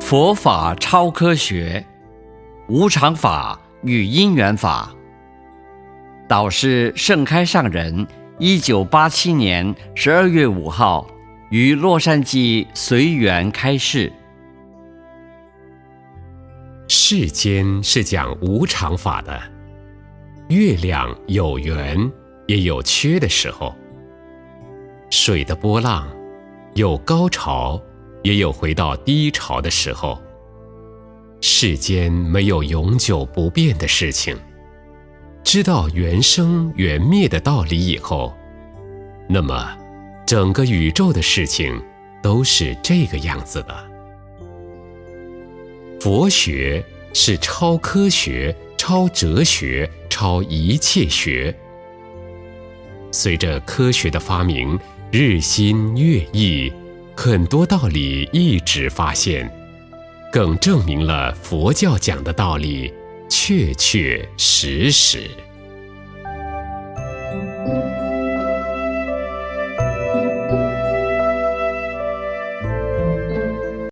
佛法超科学，无常法与因缘法。导师盛开上人，一九八七年十二月五号于洛杉矶随缘开示。世间是讲无常法的，月亮有圆也有缺的时候，水的波浪有高潮。也有回到低潮的时候。世间没有永久不变的事情。知道缘生缘灭的道理以后，那么整个宇宙的事情都是这个样子的。佛学是超科学、超哲学、超一切学。随着科学的发明，日新月异。很多道理一直发现，更证明了佛教讲的道理确确实实。